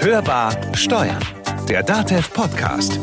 Hörbar Steuern, der DATEV Podcast.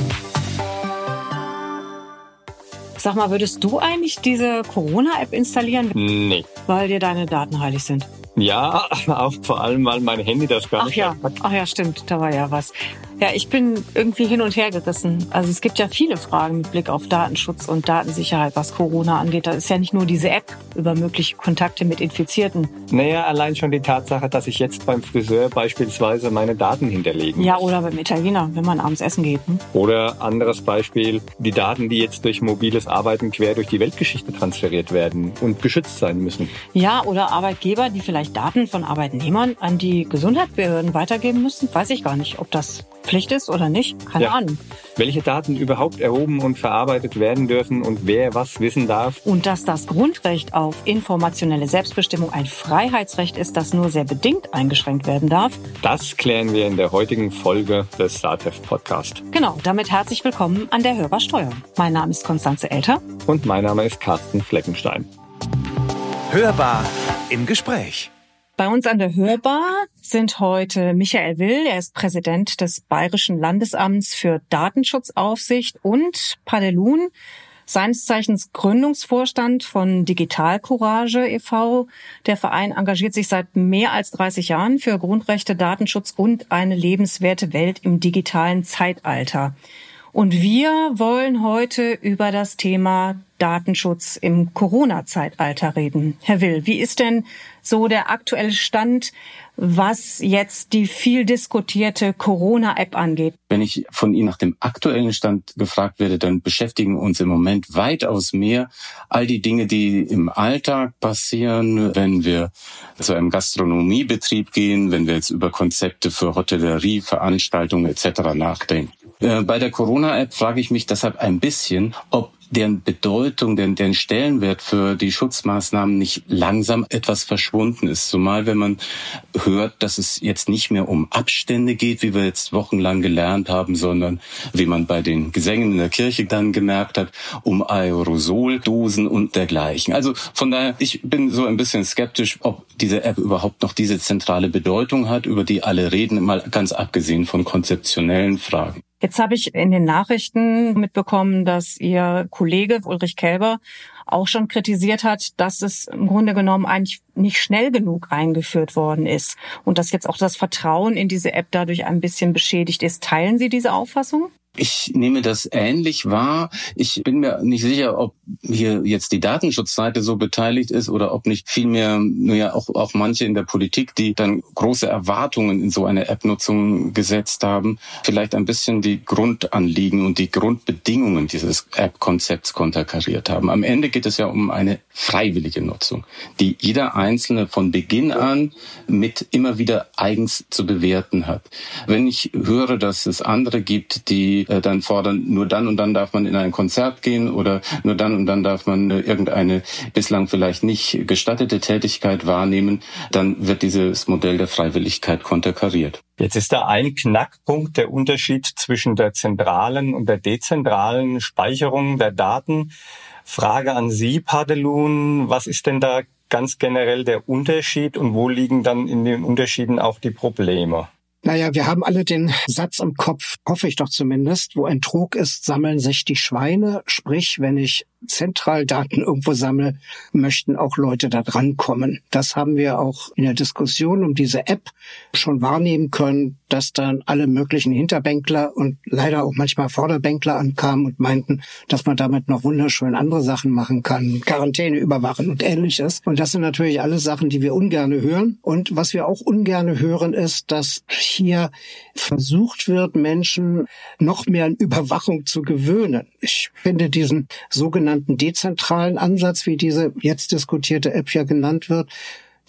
Sag mal, würdest du eigentlich diese Corona-App installieren? Nee. Weil dir deine Daten heilig sind. Ja, auch vor allem, weil mein Handy das gar Ach nicht ja, hat. ach ja, stimmt, da war ja was. Ja, ich bin irgendwie hin und her gerissen. Also es gibt ja viele Fragen mit Blick auf Datenschutz und Datensicherheit, was Corona angeht. Da ist ja nicht nur diese App über mögliche Kontakte mit Infizierten. Naja, allein schon die Tatsache, dass ich jetzt beim Friseur beispielsweise meine Daten hinterlegen Ja, muss. oder beim Italiener, wenn man abends essen geht. Hm? Oder anderes Beispiel, die Daten, die jetzt durch mobiles Arbeiten quer durch die Weltgeschichte transferiert werden und geschützt sein müssen. Ja, oder Arbeitgeber, die vielleicht Daten von Arbeitnehmern an die Gesundheitsbehörden weitergeben müssen. Weiß ich gar nicht, ob das Pflicht ist oder nicht. Keine Ja. Ahnung. Welche Daten überhaupt erhoben und verarbeitet werden dürfen und wer was wissen darf. Und dass das Grundrecht auf informationelle Selbstbestimmung ein Freiheitsrecht ist, das nur sehr bedingt eingeschränkt werden darf. Das klären wir in der heutigen Folge des SATEV Podcast. Genau, damit herzlich willkommen an der Hörbar Steuern. Mein Name ist Konstanze Elter. Und mein Name ist Carsten Fleckenstein. Hörbar im Gespräch. Bei uns an der Hörbar sind heute Michael Will, er ist Präsident des Bayerischen Landesamts für Datenschutzaufsicht und Padelun, seines Zeichens Gründungsvorstand von Digital Courage e.V. Der Verein engagiert sich seit mehr als 30 Jahren für Grundrechte, Datenschutz und eine lebenswerte Welt im digitalen Zeitalter. Und wir wollen heute über das Thema Datenschutz im Corona-Zeitalter reden. Herr Will, wie ist denn so der aktuelle Stand, was jetzt die viel diskutierte Corona-App angeht? Wenn ich von Ihnen nach dem aktuellen Stand gefragt werde, dann beschäftigen uns im Moment weitaus mehr all die Dinge, die im Alltag passieren, wenn wir zu einem Gastronomiebetrieb gehen, wenn wir jetzt über Konzepte für Hotellerie, Veranstaltungen etc. nachdenken. Äh, Bei der Corona-App frage ich mich deshalb ein bisschen, ob deren Bedeutung, deren, deren Stellenwert für die Schutzmaßnahmen nicht langsam etwas verschwunden ist. Zumal wenn man hört, dass es jetzt nicht mehr um Abstände geht, wie wir jetzt wochenlang gelernt haben, sondern wie man bei den Gesängen in der Kirche dann gemerkt hat, um Aerosoldosen und dergleichen. Also von daher, ich bin so ein bisschen skeptisch, ob diese App überhaupt noch diese zentrale Bedeutung hat, über die alle reden, mal ganz abgesehen von konzeptionellen Fragen. Jetzt habe ich in den Nachrichten mitbekommen, dass Ihr Kollege Ulrich Kelber auch schon kritisiert hat, dass es im Grunde genommen eigentlich nicht schnell genug eingeführt worden ist und dass jetzt auch das Vertrauen in diese App dadurch ein bisschen beschädigt ist. Teilen Sie diese Auffassung? Ich nehme das ähnlich wahr. Ich bin mir nicht sicher, ob hier jetzt die Datenschutzseite so beteiligt ist oder ob nicht vielmehr nur ja auch, auch manche in der Politik, die dann große Erwartungen in so eine App-Nutzung gesetzt haben, vielleicht ein bisschen die Grundanliegen und die Grundbedingungen dieses App-Konzepts konterkariert haben. Am Ende geht es ja um eine freiwillige Nutzung, die jeder Einzelne von Beginn an mit immer wieder eigens zu bewerten hat. Wenn ich höre, dass es andere gibt, die äh, dann fordern, nur dann und dann darf man in ein Konzert gehen oder nur dann und dann darf man äh, irgendeine bislang vielleicht nicht gestattete Tätigkeit wahrnehmen, dann wird dieses Modell der Freiwilligkeit konterkariert. Jetzt ist da ein Knackpunkt der Unterschied zwischen der zentralen und der dezentralen Speicherung der Daten. Frage an Sie, Padelun, was ist denn da ganz generell der Unterschied und wo liegen dann in den Unterschieden auch die Probleme? Naja, wir haben alle den Satz im Kopf, hoffe ich doch zumindest, wo ein Trog ist, sammeln sich die Schweine. Sprich, wenn ich zentral Daten irgendwo sammle, möchten auch Leute da drankommen. Das haben wir auch in der Diskussion um diese App schon wahrnehmen können, dass dann alle möglichen Hinterbänkler und leider auch manchmal Vorderbänkler ankamen und meinten, dass man damit noch wunderschön andere Sachen machen kann, Quarantäne überwachen und ähnliches. Und das sind natürlich alles Sachen, die wir ungerne hören. Und was wir auch ungerne hören, ist, dass hier versucht wird, Menschen noch mehr an Überwachung zu gewöhnen. Ich finde diesen sogenannten dezentralen Ansatz, wie diese jetzt diskutierte App ja genannt wird,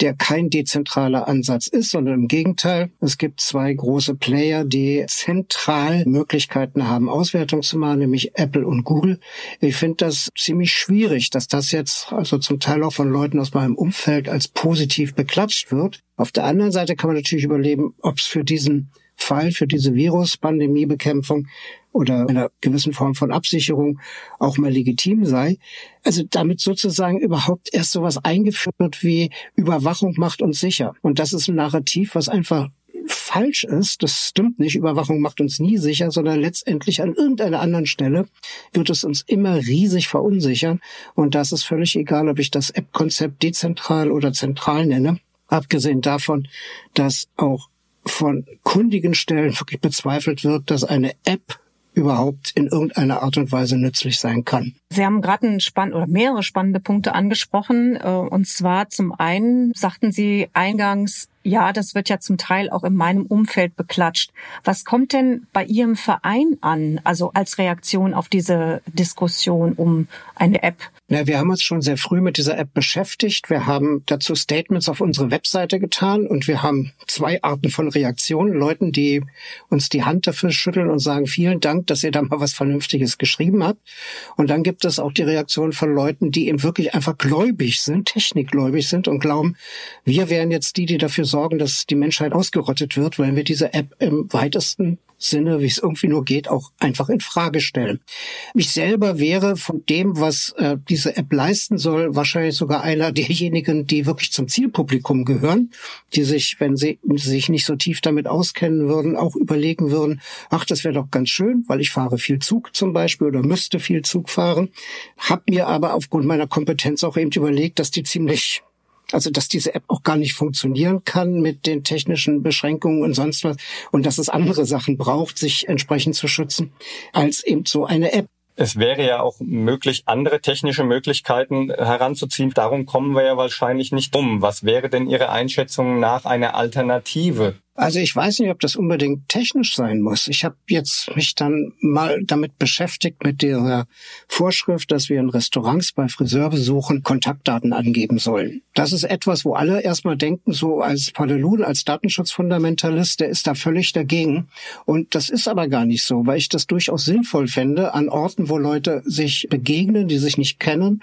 der kein dezentraler Ansatz ist, sondern im Gegenteil. Es gibt zwei große Player, die zentral Möglichkeiten haben, Auswertung zu machen, nämlich Apple und Google. Ich finde das ziemlich schwierig, dass das jetzt also zum Teil auch von Leuten aus meinem Umfeld als positiv beklatscht wird. Auf der anderen Seite kann man natürlich überlegen, ob es für diesen Fall für diese Virus-Pandemiebekämpfung oder einer gewissen Form von Absicherung auch mal legitim sei. Also damit sozusagen überhaupt erst sowas eingeführt wird wie Überwachung macht uns sicher. Und das ist ein Narrativ, was einfach falsch ist. Das stimmt nicht. Überwachung macht uns nie sicher, sondern letztendlich an irgendeiner anderen Stelle wird es uns immer riesig verunsichern. Und das ist völlig egal, ob ich das App-Konzept dezentral oder zentral nenne. Abgesehen davon, dass auch von kundigen Stellen wirklich bezweifelt wird, dass eine App überhaupt in irgendeiner Art und Weise nützlich sein kann. Sie haben gerade ein spann oder mehrere spannende Punkte angesprochen. Äh, und zwar zum einen sagten Sie eingangs, ja, das wird ja zum Teil auch in meinem Umfeld beklatscht. Was kommt denn bei Ihrem Verein an, also als Reaktion auf diese Diskussion um eine App? Ja, wir haben uns schon sehr früh mit dieser App beschäftigt. Wir haben dazu Statements auf unsere Webseite getan und wir haben zwei Arten von Reaktionen. Leuten, die uns die Hand dafür schütteln und sagen, vielen Dank, dass ihr da mal was Vernünftiges geschrieben habt. Und dann gibt es auch die Reaktion von Leuten, die eben wirklich einfach gläubig sind, technikgläubig sind und glauben, wir wären jetzt die, die dafür sorgen, dass die Menschheit ausgerottet wird, weil wir diese App im weitesten Sinne, wie es irgendwie nur geht, auch einfach in Frage stellen. Ich selber wäre von dem, was äh, diese App leisten soll, wahrscheinlich sogar einer derjenigen, die wirklich zum Zielpublikum gehören, die sich, wenn sie sich nicht so tief damit auskennen würden, auch überlegen würden, ach, das wäre doch ganz schön, weil ich fahre viel Zug zum Beispiel oder müsste viel Zug fahren, hab mir aber aufgrund meiner Kompetenz auch eben überlegt, dass die ziemlich also dass diese App auch gar nicht funktionieren kann mit den technischen Beschränkungen und sonst was und dass es andere Sachen braucht, sich entsprechend zu schützen, als eben so eine App. Es wäre ja auch möglich, andere technische Möglichkeiten heranzuziehen. Darum kommen wir ja wahrscheinlich nicht um. Was wäre denn Ihre Einschätzung nach einer Alternative also ich weiß nicht, ob das unbedingt technisch sein muss. Ich habe jetzt mich dann mal damit beschäftigt mit der Vorschrift, dass wir in Restaurants bei Friseurbesuchen Kontaktdaten angeben sollen. Das ist etwas, wo alle erstmal denken, so als Padelun, als Datenschutzfundamentalist, der ist da völlig dagegen. Und das ist aber gar nicht so, weil ich das durchaus sinnvoll fände, an Orten, wo Leute sich begegnen, die sich nicht kennen,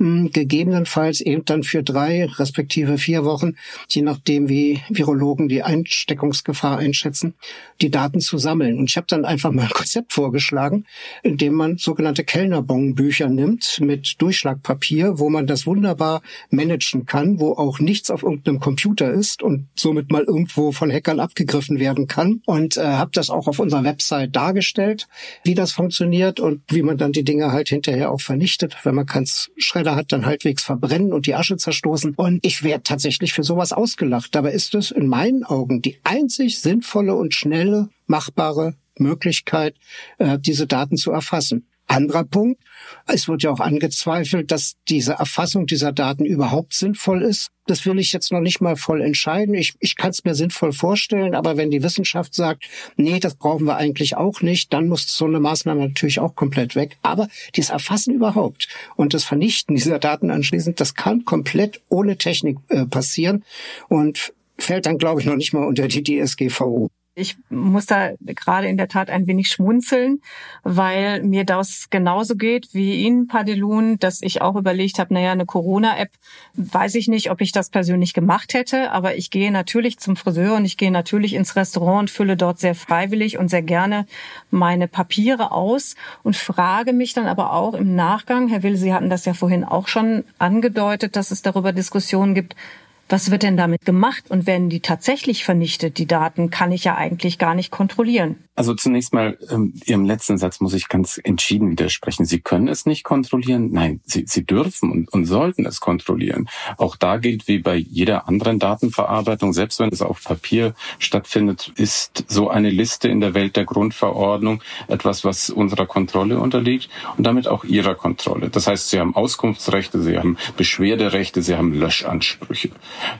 gegebenenfalls eben dann für drei respektive vier Wochen, je nachdem wie Virologen die Einsteckungsgefahr einschätzen, die Daten zu sammeln. Und ich habe dann einfach mal ein Konzept vorgeschlagen, in dem man sogenannte Kellnerbonbücher nimmt mit Durchschlagpapier, wo man das wunderbar managen kann, wo auch nichts auf irgendeinem Computer ist und somit mal irgendwo von Hackern abgegriffen werden kann. Und äh, habe das auch auf unserer Website dargestellt, wie das funktioniert und wie man dann die Dinge halt hinterher auch vernichtet, wenn man kann es Feuermelder hat, dann halbwegs verbrennen und die Asche zerstoßen. Und ich werde tatsächlich für sowas ausgelacht. Dabei ist es in meinen Augen die einzig sinnvolle und schnelle machbare Möglichkeit, äh, diese Daten zu erfassen. Anderer Punkt, es wird ja auch angezweifelt, dass diese Erfassung dieser Daten überhaupt sinnvoll ist. Das will ich jetzt noch nicht mal voll entscheiden. Ich, ich kann es mir sinnvoll vorstellen, aber wenn die Wissenschaft sagt, nee, das brauchen wir eigentlich auch nicht, dann muss so eine Maßnahme natürlich auch komplett weg. Aber dieses Erfassen überhaupt und das Vernichten dieser Daten anschließend, das kann komplett ohne Technik äh, passieren und fällt dann, glaube ich, noch nicht mal unter die DSGVO. Ich muss da gerade in der Tat ein wenig schmunzeln, weil mir das genauso geht wie Ihnen, Padelun, dass ich auch überlegt habe, naja, eine Corona-App, weiß ich nicht, ob ich das persönlich gemacht hätte, aber ich gehe natürlich zum Friseur und ich gehe natürlich ins Restaurant und fülle dort sehr freiwillig und sehr gerne meine Papiere aus und frage mich dann aber auch im Nachgang, Herr Will, Sie hatten das ja vorhin auch schon angedeutet, dass es darüber Diskussionen gibt, was wird denn damit gemacht? Und werden die tatsächlich vernichtet, die Daten, kann ich ja eigentlich gar nicht kontrollieren. Also zunächst mal, ähm, Ihrem letzten Satz muss ich ganz entschieden widersprechen. Sie können es nicht kontrollieren. Nein, Sie, Sie dürfen und, und sollten es kontrollieren. Auch da gilt wie bei jeder anderen Datenverarbeitung, selbst wenn es auf Papier stattfindet, ist so eine Liste in der Welt der Grundverordnung etwas, was unserer Kontrolle unterliegt und damit auch Ihrer Kontrolle. Das heißt, Sie haben Auskunftsrechte, Sie haben Beschwerderechte, Sie haben Löschansprüche.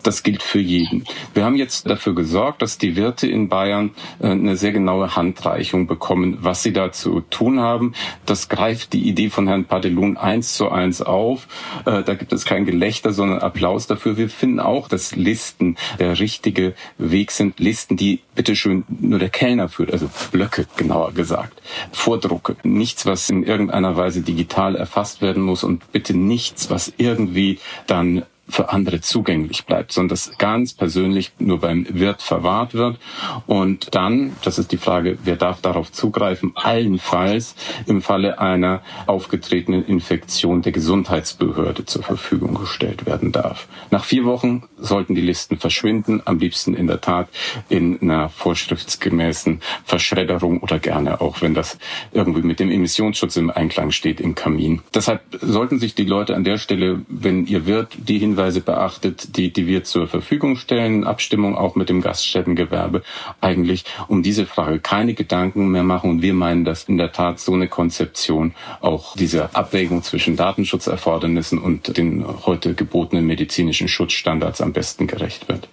Das gilt für jeden. Wir haben jetzt dafür gesorgt, dass die Wirte in Bayern äh, eine sehr genaue Handreichung bekommen, was sie da zu tun haben. Das greift die Idee von Herrn Padelun eins zu eins auf. Äh, da gibt es kein Gelächter, sondern Applaus dafür. Wir finden auch, dass Listen der richtige Weg sind. Listen, die bitteschön nur der Kellner führt, also Blöcke genauer gesagt. Vordrucke. Nichts, was in irgendeiner Weise digital erfasst werden muss und bitte nichts, was irgendwie dann für andere zugänglich bleibt, sondern das ganz persönlich nur beim Wirt verwahrt wird. Und dann, das ist die Frage, wer darf darauf zugreifen, allenfalls im Falle einer aufgetretenen Infektion der Gesundheitsbehörde zur Verfügung gestellt werden darf. Nach vier Wochen sollten die Listen verschwinden, am liebsten in der Tat in einer vorschriftsgemäßen Verschredderung oder gerne auch, wenn das irgendwie mit dem Emissionsschutz im Einklang steht, im Kamin. Deshalb sollten sich die Leute an der Stelle, wenn ihr Wirt die Hinweise beachtet, die, die wir zur Verfügung stellen, Abstimmung auch mit dem Gaststättengewerbe, eigentlich um diese Frage keine Gedanken mehr machen. Und wir meinen, dass in der Tat so eine Konzeption auch diese Abwägung zwischen Datenschutzerfordernissen und den heute gebotenen medizinischen Schutzstandards am besten gerecht wird.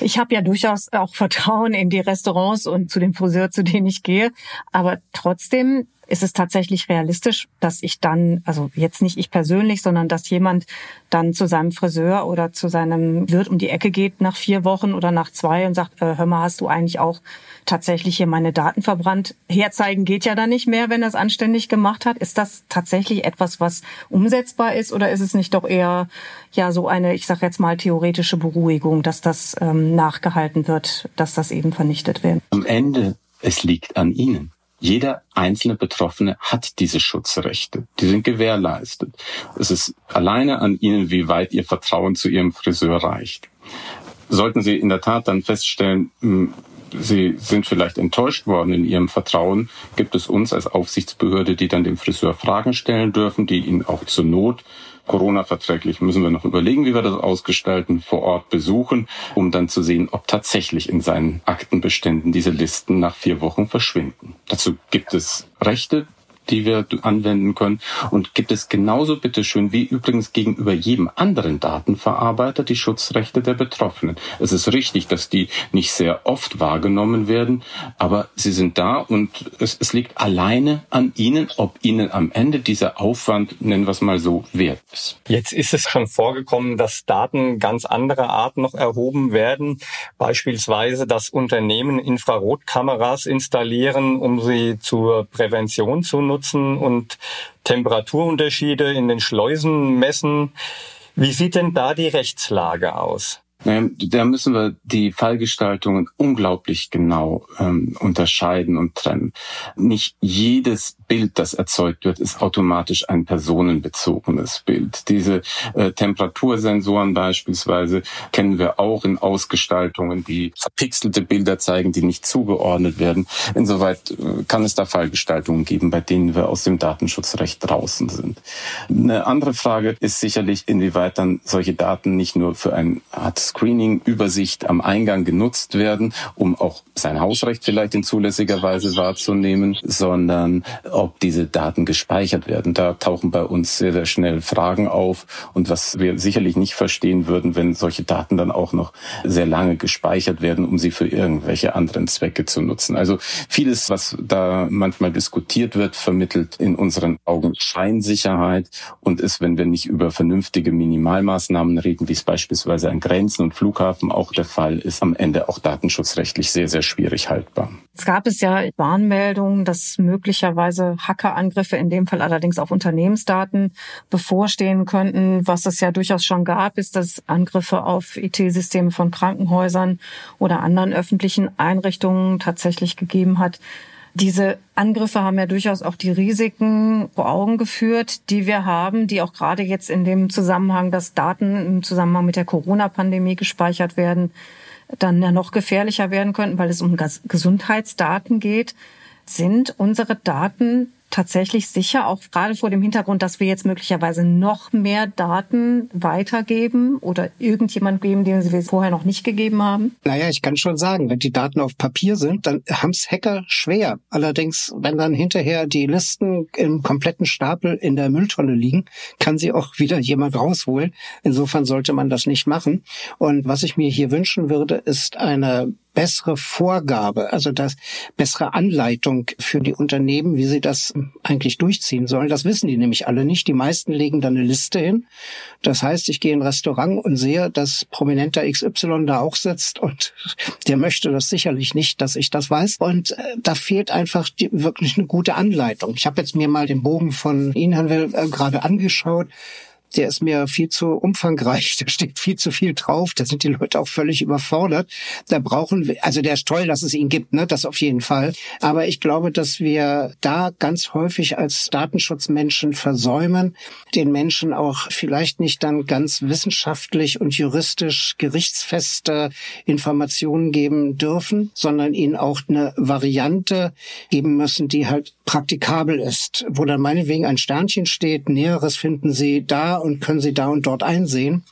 Ich habe ja durchaus auch Vertrauen in die Restaurants und zu dem Friseur, zu denen ich gehe. Aber trotzdem ist es tatsächlich realistisch, dass ich dann, also jetzt nicht ich persönlich, sondern dass jemand dann zu seinem Friseur oder zu seinem Wirt um die Ecke geht nach vier Wochen oder nach zwei und sagt, äh, hör mal, hast du eigentlich auch tatsächlich hier meine Daten verbrannt? Herzeigen geht ja dann nicht mehr, wenn er es anständig gemacht hat. Ist das tatsächlich etwas, was umsetzbar ist oder ist es nicht doch eher ja so eine, ich sage jetzt mal theoretische Beruhigung, dass das ähm, nachgehalten wird, dass das eben vernichtet wird? Am Ende, es liegt an Ihnen. Jeder einzelne Betroffene hat diese Schutzrechte. Die sind gewährleistet. Es ist alleine an Ihnen, wie weit Ihr Vertrauen zu Ihrem Friseur reicht. Sollten Sie in der Tat dann feststellen, hm, Sie sind vielleicht enttäuscht worden in Ihrem Vertrauen, gibt es uns als Aufsichtsbehörde, die dann dem Friseur Fragen stellen dürfen, die ihn auch zur Not Corona-verträglich müssen wir noch überlegen, wie wir das ausgestalten, vor Ort besuchen, um dann zu sehen, ob tatsächlich in seinen Aktenbeständen diese Listen nach vier Wochen verschwinden. Dazu gibt es Rechte, die wir anwenden können. Und gibt es genauso bitteschön wie übrigens gegenüber jedem anderen Datenverarbeiter die Schutzrechte der Betroffenen. Es ist richtig, dass die nicht sehr oft wahrgenommen werden, aber sie sind da und es, es liegt alleine an Ihnen, ob Ihnen am Ende dieser Aufwand, nennen wir es mal so, wert ist. Jetzt ist es schon vorgekommen, dass Daten ganz anderer Art noch erhoben werden. Beispielsweise, dass Unternehmen Infrarotkameras installieren, um sie zur Prävention zu nutzen nutzen und Temperaturunterschiede in den Schleusen messen. Wie sieht denn da die Rechtslage aus? Da müssen wir die Fallgestaltungen unglaublich genau ähm, unterscheiden und trennen. Nicht jedes Bild, das erzeugt wird, ist automatisch ein personenbezogenes Bild. Diese äh, Temperatursensoren beispielsweise kennen wir auch in Ausgestaltungen, die verpixelte Bilder zeigen, die nicht zugeordnet werden. Insoweit äh, kann es da Fallgestaltungen geben, bei denen wir aus dem Datenschutzrecht draußen sind. Eine andere Frage ist sicherlich, inwieweit dann solche Daten nicht nur für ein Art Screening, Übersicht am Eingang genutzt werden, um auch sein Hausrecht vielleicht in zulässiger Weise wahrzunehmen, sondern ob diese Daten gespeichert werden. Da tauchen bei uns sehr, sehr schnell Fragen auf und was wir sicherlich nicht verstehen würden, wenn solche Daten dann auch noch sehr lange gespeichert werden, um sie für irgendwelche anderen Zwecke zu nutzen. Also vieles, was da manchmal diskutiert wird, vermittelt in unseren Augen Scheinsicherheit und ist, wenn wir nicht über vernünftige Minimalmaßnahmen reden, wie es beispielsweise an Grenzen und Flughafen auch der Fall ist, am Ende auch datenschutzrechtlich sehr, sehr schwierig haltbar. Es gab es ja Warnmeldungen, dass möglicherweise Hackerangriffe, in dem Fall allerdings auf Unternehmensdaten, bevorstehen könnten. Was es ja durchaus schon gab, ist, dass Angriffe auf IT-Systeme von Krankenhäusern oder anderen öffentlichen Einrichtungen tatsächlich gegeben hat. Diese Angriffe haben ja durchaus auch die Risiken vor Augen geführt, die wir haben, die auch gerade jetzt in dem Zusammenhang, dass Daten im Zusammenhang mit der Corona-Pandemie gespeichert werden, dann ja noch gefährlicher werden könnten, weil es um Gesundheitsdaten geht. Sind unsere Daten tatsächlich sicher, auch gerade vor dem Hintergrund, dass wir jetzt möglicherweise noch mehr Daten weitergeben oder irgendjemand geben, den sie vorher noch nicht gegeben haben? Naja, ich kann schon sagen, wenn die Daten auf Papier sind, dann haben es Hacker schwer. Allerdings, wenn dann hinterher die Listen im kompletten Stapel in der Mülltonne liegen, kann sie auch wieder jemand rausholen. Insofern sollte man das nicht machen. Und was ich mir hier wünschen würde, ist eine bessere Vorgabe, also das bessere Anleitung für die Unternehmen, wie sie das eigentlich durchziehen sollen. Das wissen die nämlich alle nicht. Die meisten legen da eine Liste hin. Das heißt, ich gehe in ein Restaurant und sehe, dass prominenter XY da auch sitzt und der möchte das sicherlich nicht, dass ich das weiß. Und äh, da fehlt einfach die, wirklich eine gute Anleitung. Ich habe jetzt mir mal den Bogen von Ihnen, Herrn Will, äh, gerade angeschaut der ist mir viel zu umfangreich, da steht viel zu viel drauf, da sind die Leute auch völlig überfordert. Da brauchen wir, also der ist toll, dass es ihn gibt, ne, das auf jeden Fall. Aber ich glaube, dass wir da ganz häufig als Datenschutzmenschen versäumen, den Menschen auch vielleicht nicht dann ganz wissenschaftlich und juristisch gerichtsfeste Informationen geben dürfen, sondern ihnen auch eine Variante geben müssen, die halt praktikabel ist, wo dann meinetwegen ein Sternchen steht, Näheres finden Sie da und können Sie da und dort einsehen.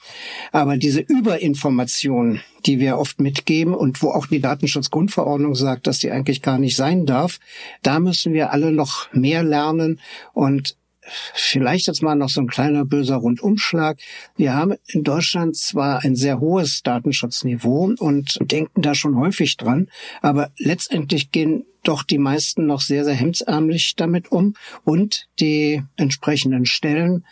Aber diese Überinformation, die wir oft mitgeben und wo auch die Datenschutzgrundverordnung sagt, dass die eigentlich gar nicht sein darf, da müssen wir alle noch mehr lernen und Vielleicht jetzt mal noch so ein kleiner böser Rundumschlag. Wir haben in Deutschland zwar ein sehr hohes Datenschutzniveau und denken da schon häufig dran, aber letztendlich gehen doch die meisten noch sehr, sehr hemdsärmlich damit um und die entsprechenden Stellen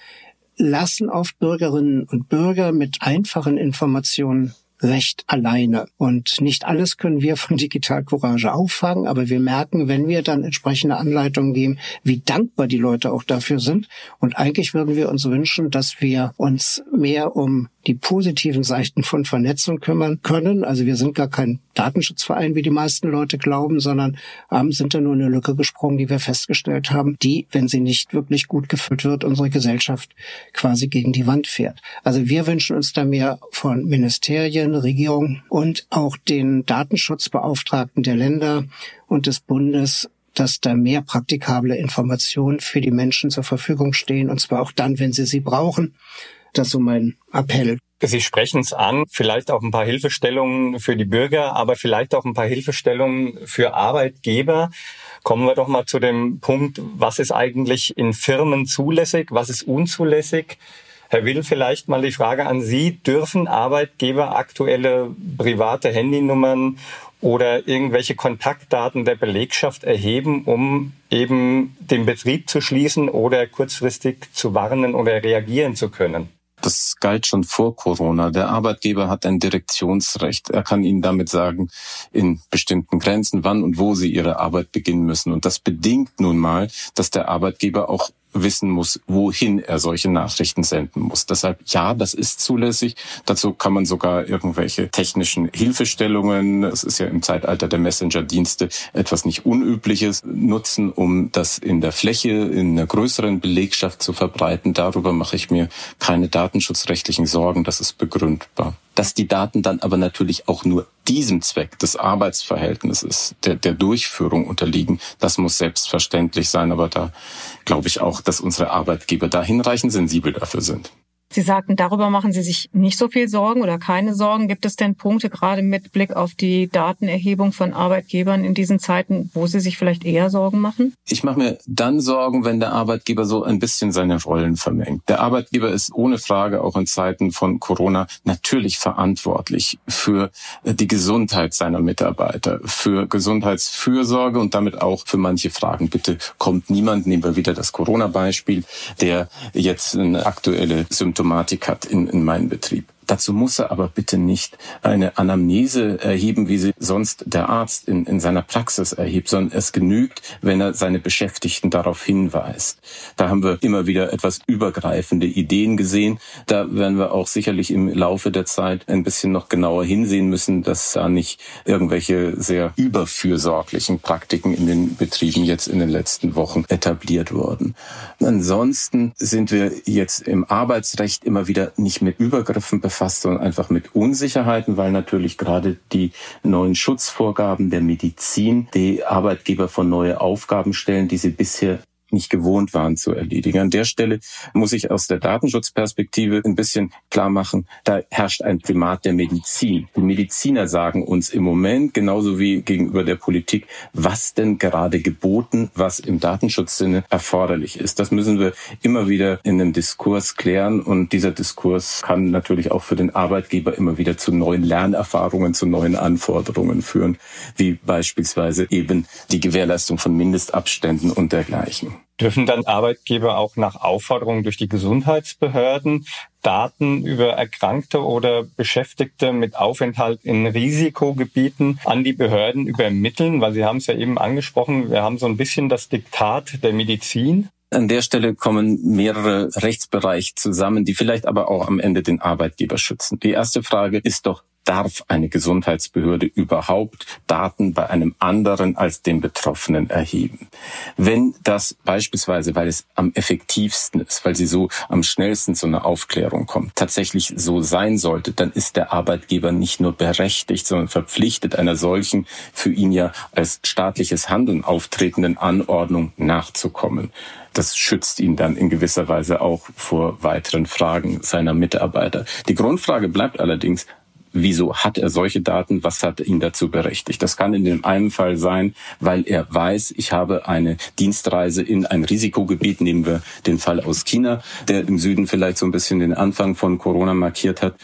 lassen oft Bürgerinnen und Bürger mit einfachen Informationen recht alleine. Und nicht alles können wir von Digital Courage auffangen, aber wir merken, wenn wir dann entsprechende Anleitungen geben, wie dankbar die Leute auch dafür sind. Und eigentlich würden wir uns wünschen, dass wir uns mehr um die positiven Seiten von Vernetzung kümmern können. Also wir sind gar kein Datenschutzverein, wie die meisten Leute glauben, sondern ähm, sind da nur eine Lücke gesprungen, die wir festgestellt haben, die, wenn sie nicht wirklich gut gefüllt wird, unsere Gesellschaft quasi gegen die Wand fährt. Also wir wünschen uns da mehr von Ministerien, Regierungen und auch den Datenschutzbeauftragten der Länder und des Bundes dass da mehr praktikable Informationen für die Menschen zur Verfügung stehen, und zwar auch dann, wenn sie sie brauchen. Das ist so mein Appell. Sie sprechen es an, vielleicht auch ein paar Hilfestellungen für die Bürger, aber vielleicht auch ein paar Hilfestellungen für Arbeitgeber. Kommen wir doch mal zu dem Punkt, was ist eigentlich in Firmen zulässig, was ist unzulässig? Herr Will, vielleicht mal die Frage an Sie. Dürfen Arbeitgeber aktuelle private Handynummern oder irgendwelche Kontaktdaten der Belegschaft erheben, um eben den Betrieb zu schließen oder kurzfristig zu warnen oder reagieren zu können? Das galt schon vor Corona. Der Arbeitgeber hat ein Direktionsrecht. Er kann Ihnen damit sagen, in bestimmten Grenzen, wann und wo Sie Ihre Arbeit beginnen müssen. Und das bedingt nun mal, dass der Arbeitgeber auch wissen muss, wohin er solche Nachrichten senden muss. Deshalb ja, das ist zulässig. Dazu kann man sogar irgendwelche technischen Hilfestellungen, es ist ja im Zeitalter der Messenger-Dienste etwas nicht Unübliches, nutzen, um das in der Fläche, in einer größeren Belegschaft zu verbreiten. Darüber mache ich mir keine datenschutzrechtlichen Sorgen. Das ist begründbar dass die Daten dann aber natürlich auch nur diesem Zweck des Arbeitsverhältnisses, der, der Durchführung unterliegen, das muss selbstverständlich sein. Aber da glaube ich auch, dass unsere Arbeitgeber da hinreichend sensibel dafür sind. Sie sagten, darüber machen Sie sich nicht so viel Sorgen oder keine Sorgen. Gibt es denn Punkte, gerade mit Blick auf die Datenerhebung von Arbeitgebern in diesen Zeiten, wo Sie sich vielleicht eher Sorgen machen? Ich mache mir dann Sorgen, wenn der Arbeitgeber so ein bisschen seine Rollen vermengt. Der Arbeitgeber ist ohne Frage auch in Zeiten von Corona natürlich verantwortlich für die Gesundheit seiner Mitarbeiter, für Gesundheitsfürsorge und damit auch für manche Fragen. Bitte kommt niemand, nehmen wir wieder das Corona-Beispiel, der jetzt eine aktuelle Symptome Symptomatik hat in, in meinem Betrieb. Dazu muss er aber bitte nicht eine Anamnese erheben, wie sie sonst der Arzt in, in seiner Praxis erhebt, sondern es genügt, wenn er seine Beschäftigten darauf hinweist. Da haben wir immer wieder etwas übergreifende Ideen gesehen. Da werden wir auch sicherlich im Laufe der Zeit ein bisschen noch genauer hinsehen müssen, dass da nicht irgendwelche sehr überfürsorglichen Praktiken in den Betrieben jetzt in den letzten Wochen etabliert wurden. Ansonsten sind wir jetzt im Arbeitsrecht immer wieder nicht mit Übergriffen befasst befasst, sondern einfach mit Unsicherheiten, weil natürlich gerade die neuen Schutzvorgaben der Medizin die Arbeitgeber vor neue Aufgaben stellen, die sie bisher nicht gewohnt waren zu erledigen. An der Stelle muss ich aus der Datenschutzperspektive ein bisschen klar machen, da herrscht ein Primat der Medizin. Die Mediziner sagen uns im Moment, genauso wie gegenüber der Politik, was denn gerade geboten, was im Datenschutzsinne erforderlich ist. Das müssen wir immer wieder in einem Diskurs klären und dieser Diskurs kann natürlich auch für den Arbeitgeber immer wieder zu neuen Lernerfahrungen, zu neuen Anforderungen führen, wie beispielsweise eben die Gewährleistung von Mindestabständen und dergleichen. Dürfen dann Arbeitgeber auch nach Aufforderung durch die Gesundheitsbehörden Daten über Erkrankte oder Beschäftigte mit Aufenthalt in Risikogebieten an die Behörden übermitteln? Weil Sie haben es ja eben angesprochen, wir haben so ein bisschen das Diktat der Medizin. An der Stelle kommen mehrere Rechtsbereiche zusammen, die vielleicht aber auch am Ende den Arbeitgeber schützen. Die erste Frage ist doch, darf eine Gesundheitsbehörde überhaupt Daten bei einem anderen als dem Betroffenen erheben. Wenn das beispielsweise, weil es am effektivsten ist, weil sie so am schnellsten zu einer Aufklärung kommt, tatsächlich so sein sollte, dann ist der Arbeitgeber nicht nur berechtigt, sondern verpflichtet, einer solchen für ihn ja als staatliches Handeln auftretenden Anordnung nachzukommen. Das schützt ihn dann in gewisser Weise auch vor weiteren Fragen seiner Mitarbeiter. Die Grundfrage bleibt allerdings, wieso hat er solche Daten, was hat ihn dazu berechtigt. Das kann in dem einen Fall sein, weil er weiß, ich habe eine Dienstreise in ein Risikogebiet, nehmen wir den Fall aus China, der im Süden vielleicht so ein bisschen den Anfang von Corona markiert hat.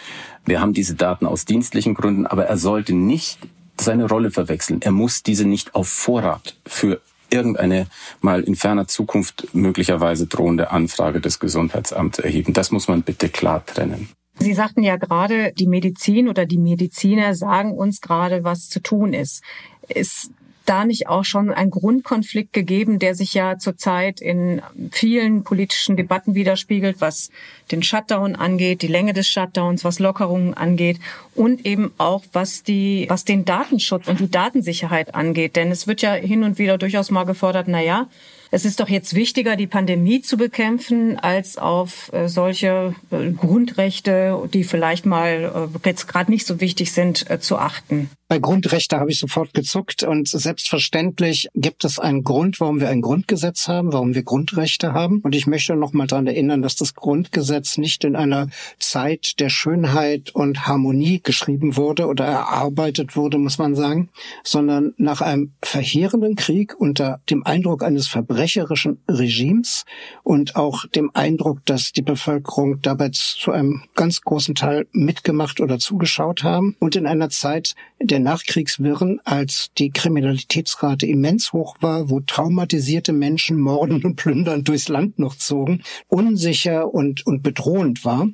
Wir haben diese Daten aus dienstlichen Gründen, aber er sollte nicht seine Rolle verwechseln. Er muss diese nicht auf Vorrat für irgendeine mal in ferner Zukunft möglicherweise drohende Anfrage des Gesundheitsamts erheben. Das muss man bitte klar trennen. Sie sagten ja gerade, die Medizin oder die Mediziner sagen uns gerade, was zu tun ist. Ist da nicht auch schon ein Grundkonflikt gegeben, der sich ja zurzeit in vielen politischen Debatten widerspiegelt, was den Shutdown angeht, die Länge des Shutdowns, was Lockerungen angeht und eben auch was die, was den Datenschutz und die Datensicherheit angeht. Denn es wird ja hin und wieder durchaus mal gefordert, na ja, es ist doch jetzt wichtiger, die Pandemie zu bekämpfen, als auf äh, solche äh, Grundrechte, die vielleicht mal äh, jetzt gerade nicht so wichtig sind, zu achten. Bei Grundrechte habe ich sofort gezuckt und selbstverständlich gibt es einen Grund, warum wir ein Grundgesetz haben, warum wir Grundrechte haben. Und ich möchte noch mal daran erinnern, dass das Grundgesetz nicht in einer Zeit der Schönheit und Harmonie geschrieben wurde oder erarbeitet wurde, muss man sagen, sondern nach einem verheerenden Krieg unter dem Eindruck eines verbrecherischen Regimes und auch dem Eindruck, dass die Bevölkerung dabei zu einem ganz großen Teil mitgemacht oder zugeschaut haben und in einer Zeit der Nachkriegswirren, als die Kriminalitätsrate immens hoch war, wo traumatisierte Menschen morden und plündern durchs Land noch zogen, unsicher und, und bedrohend war.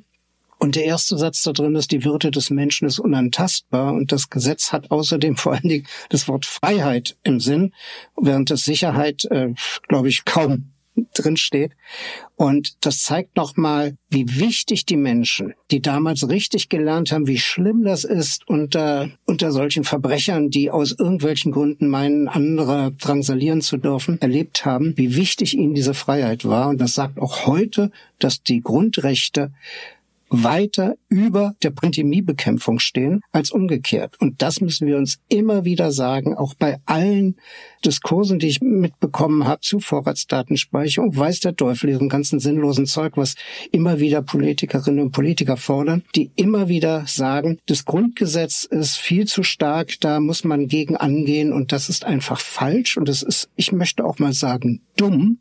Und der erste Satz da drin ist, die Würde des Menschen ist unantastbar. Und das Gesetz hat außerdem vor allen Dingen das Wort Freiheit im Sinn, während das Sicherheit, äh, glaube ich, kaum drin steht. Und das zeigt nochmal, wie wichtig die Menschen, die damals richtig gelernt haben, wie schlimm das ist unter, unter solchen Verbrechern, die aus irgendwelchen Gründen meinen, andere drangsalieren zu dürfen, erlebt haben, wie wichtig ihnen diese Freiheit war. Und das sagt auch heute, dass die Grundrechte weiter über der Pandemiebekämpfung stehen als umgekehrt. Und das müssen wir uns immer wieder sagen, auch bei allen Diskursen, die ich mitbekommen habe zu Vorratsdatenspeicherung, weiß der Teufel diesem ganzen sinnlosen Zeug, was immer wieder Politikerinnen und Politiker fordern, die immer wieder sagen, das Grundgesetz ist viel zu stark, da muss man gegen angehen und das ist einfach falsch und das ist, ich möchte auch mal sagen, dumm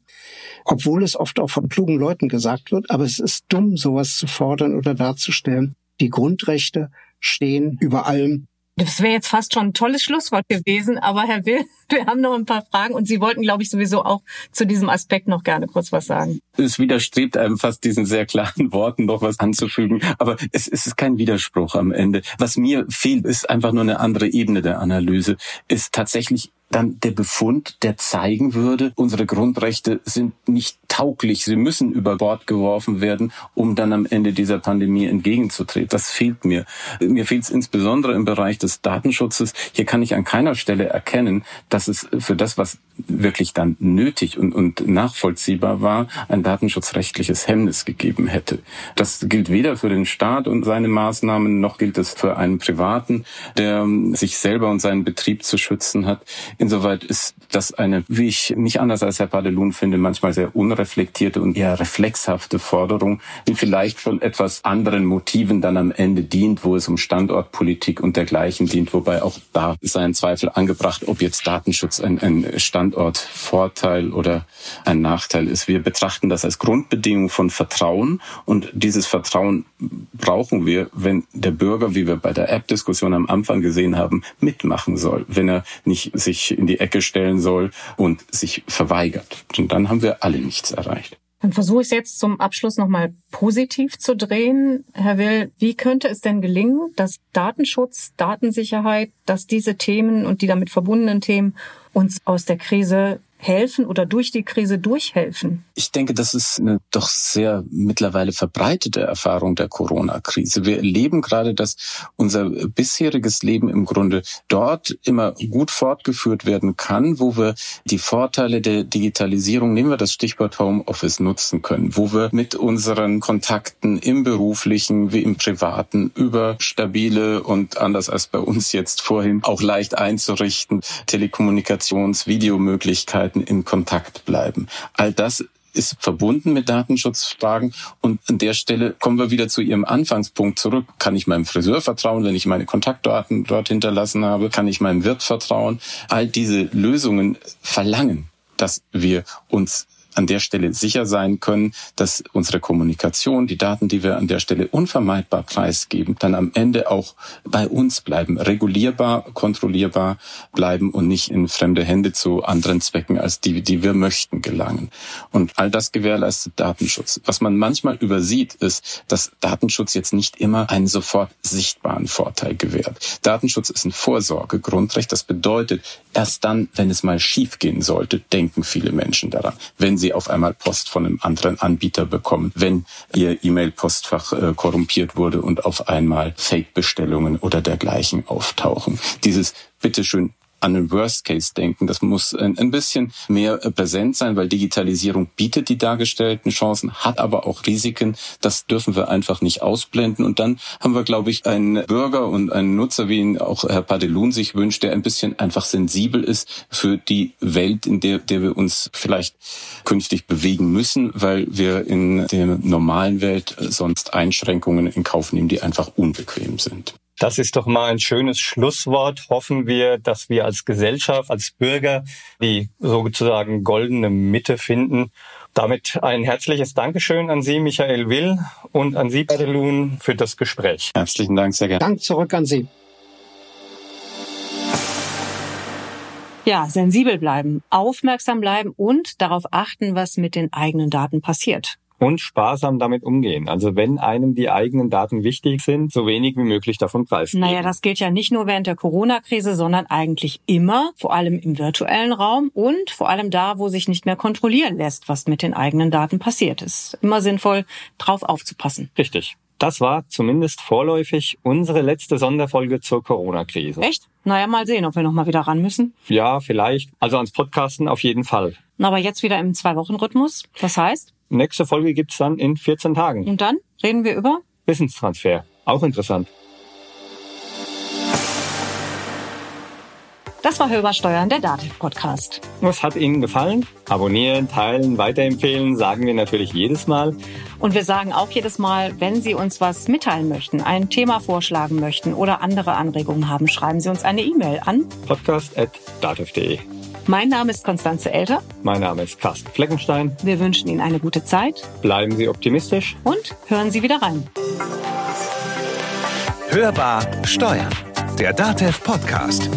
obwohl es oft auch von klugen Leuten gesagt wird. Aber es ist dumm, sowas zu fordern oder darzustellen. Die Grundrechte stehen über allem. Das wäre jetzt fast schon ein tolles Schlusswort gewesen, aber Herr Will, wir haben noch ein paar Fragen und Sie wollten, glaube ich, sowieso auch zu diesem Aspekt noch gerne kurz was sagen. Es widerstrebt einem fast diesen sehr klaren Worten noch was anzufügen, aber es, es ist kein Widerspruch am Ende. Was mir fehlt, ist einfach nur eine andere Ebene der Analyse, ist tatsächlich dann der Befund, der zeigen würde, unsere Grundrechte sind nicht tauglich, sie müssen über Bord geworfen werden, um dann am Ende dieser Pandemie entgegenzutreten. Das fehlt mir. Mir fehlt es insbesondere im Bereich des Datenschutzes. Hier kann ich an keiner Stelle erkennen, dass es für das, was wirklich dann nötig und, und nachvollziehbar war, ein datenschutzrechtliches Hemmnis gegeben hätte. Das gilt weder für den Staat und seine Maßnahmen, noch gilt es für einen Privaten, der sich selber und seinen Betrieb zu schützen hat. Insoweit ist das eine, wie ich nicht anders als Herr Padelun finde, manchmal sehr unreflektierte und eher reflexhafte Forderung, die vielleicht von etwas anderen Motiven dann am Ende dient, wo es um Standortpolitik und dergleichen dient, wobei auch da ist ein Zweifel angebracht, ob jetzt Datenschutz ein, ein Standortvorteil oder ein Nachteil ist. Wir betrachten das als Grundbedingung von Vertrauen und dieses Vertrauen brauchen wir, wenn der Bürger, wie wir bei der App-Diskussion am Anfang gesehen haben, mitmachen soll, wenn er nicht sich in die Ecke stellen soll und sich verweigert. Und dann haben wir alle nichts erreicht. Dann versuche ich es jetzt zum Abschluss nochmal positiv zu drehen. Herr Will, wie könnte es denn gelingen, dass Datenschutz, Datensicherheit, dass diese Themen und die damit verbundenen Themen uns aus der Krise helfen oder durch die Krise durchhelfen? Ich denke, das ist eine doch sehr mittlerweile verbreitete Erfahrung der Corona-Krise. Wir erleben gerade, dass unser bisheriges Leben im Grunde dort immer gut fortgeführt werden kann, wo wir die Vorteile der Digitalisierung, nehmen wir das Stichwort Homeoffice, nutzen können, wo wir mit unseren Kontakten im beruflichen wie im privaten über stabile und anders als bei uns jetzt vorhin auch leicht einzurichten Telekommunikations-, Videomöglichkeiten in Kontakt bleiben. All das ist verbunden mit Datenschutzfragen. Und an der Stelle kommen wir wieder zu Ihrem Anfangspunkt zurück. Kann ich meinem Friseur vertrauen, wenn ich meine Kontaktdaten dort hinterlassen habe? Kann ich meinem Wirt vertrauen? All diese Lösungen verlangen, dass wir uns an der Stelle sicher sein können, dass unsere Kommunikation, die Daten, die wir an der Stelle unvermeidbar preisgeben, dann am Ende auch bei uns bleiben, regulierbar, kontrollierbar bleiben und nicht in fremde Hände zu anderen Zwecken als die, die wir möchten, gelangen. Und all das gewährleistet Datenschutz. Was man manchmal übersieht, ist, dass Datenschutz jetzt nicht immer einen sofort sichtbaren Vorteil gewährt. Datenschutz ist ein Vorsorgegrundrecht. Das bedeutet, erst dann, wenn es mal schiefgehen sollte, denken viele Menschen daran. Wenn sie auf einmal Post von einem anderen Anbieter bekommen, wenn ihr E-Mail-Postfach äh, korrumpiert wurde und auf einmal Fake-Bestellungen oder dergleichen auftauchen. Dieses bitteschön an den Worst Case denken. Das muss ein, bisschen mehr äh, präsent sein, weil Digitalisierung bietet die dargestellten Chancen, hat aber auch Risiken. Das dürfen wir einfach nicht ausblenden. Und dann haben wir, glaube ich, einen Bürger und einen Nutzer, wie ihn auch Herr Padelun sich wünscht, der ein bisschen einfach sensibel ist für die Welt, in der, der wir uns vielleicht künftig bewegen müssen, weil wir in der normalen Welt sonst Einschränkungen in Kauf nehmen, die einfach unbequem sind. Das ist doch mal ein schönes Schlusswort. Hoffen wir, dass wir als Gesellschaft, als Bürger die sozusagen goldene Mitte finden. Damit ein herzliches Dankeschön an Sie, Michael Will, und an Sie, Badelun, für das Gespräch. Herzlichen Dank, sehr gerne. Dank zurück an Sie. Ja, sensibel bleiben, aufmerksam bleiben und darauf achten, was mit den eigenen Daten passiert und sparsam damit umgehen. Also wenn einem die eigenen Daten wichtig sind, so wenig wie möglich davon preisgeben. Naja, das gilt ja nicht nur während der Corona-Krise, sondern eigentlich immer, vor allem im virtuellen Raum und vor allem da, wo sich nicht mehr kontrollieren lässt, was mit den eigenen Daten passiert ist. Immer sinnvoll, drauf aufzupassen. Richtig. Das war zumindest vorläufig unsere letzte Sonderfolge zur Corona-Krise. Echt? Naja, mal sehen, ob wir nochmal wieder ran müssen. Ja, vielleicht. Also ans Podcasten auf jeden Fall. Aber jetzt wieder im Zwei-Wochen-Rhythmus. Das heißt? Nächste Folge gibt's dann in 14 Tagen. Und dann reden wir über? Wissenstransfer. Auch interessant. Das war Hörbar Steuern, der Dativ-Podcast. Was hat Ihnen gefallen? Abonnieren, teilen, weiterempfehlen, sagen wir natürlich jedes Mal. Und wir sagen auch jedes Mal, wenn Sie uns was mitteilen möchten, ein Thema vorschlagen möchten oder andere Anregungen haben, schreiben Sie uns eine E-Mail an podcast.dativ.de. Mein Name ist Konstanze Elter. Mein Name ist Carsten Fleckenstein. Wir wünschen Ihnen eine gute Zeit. Bleiben Sie optimistisch. Und hören Sie wieder rein. Hörbar Steuern. Der DATEV Podcast.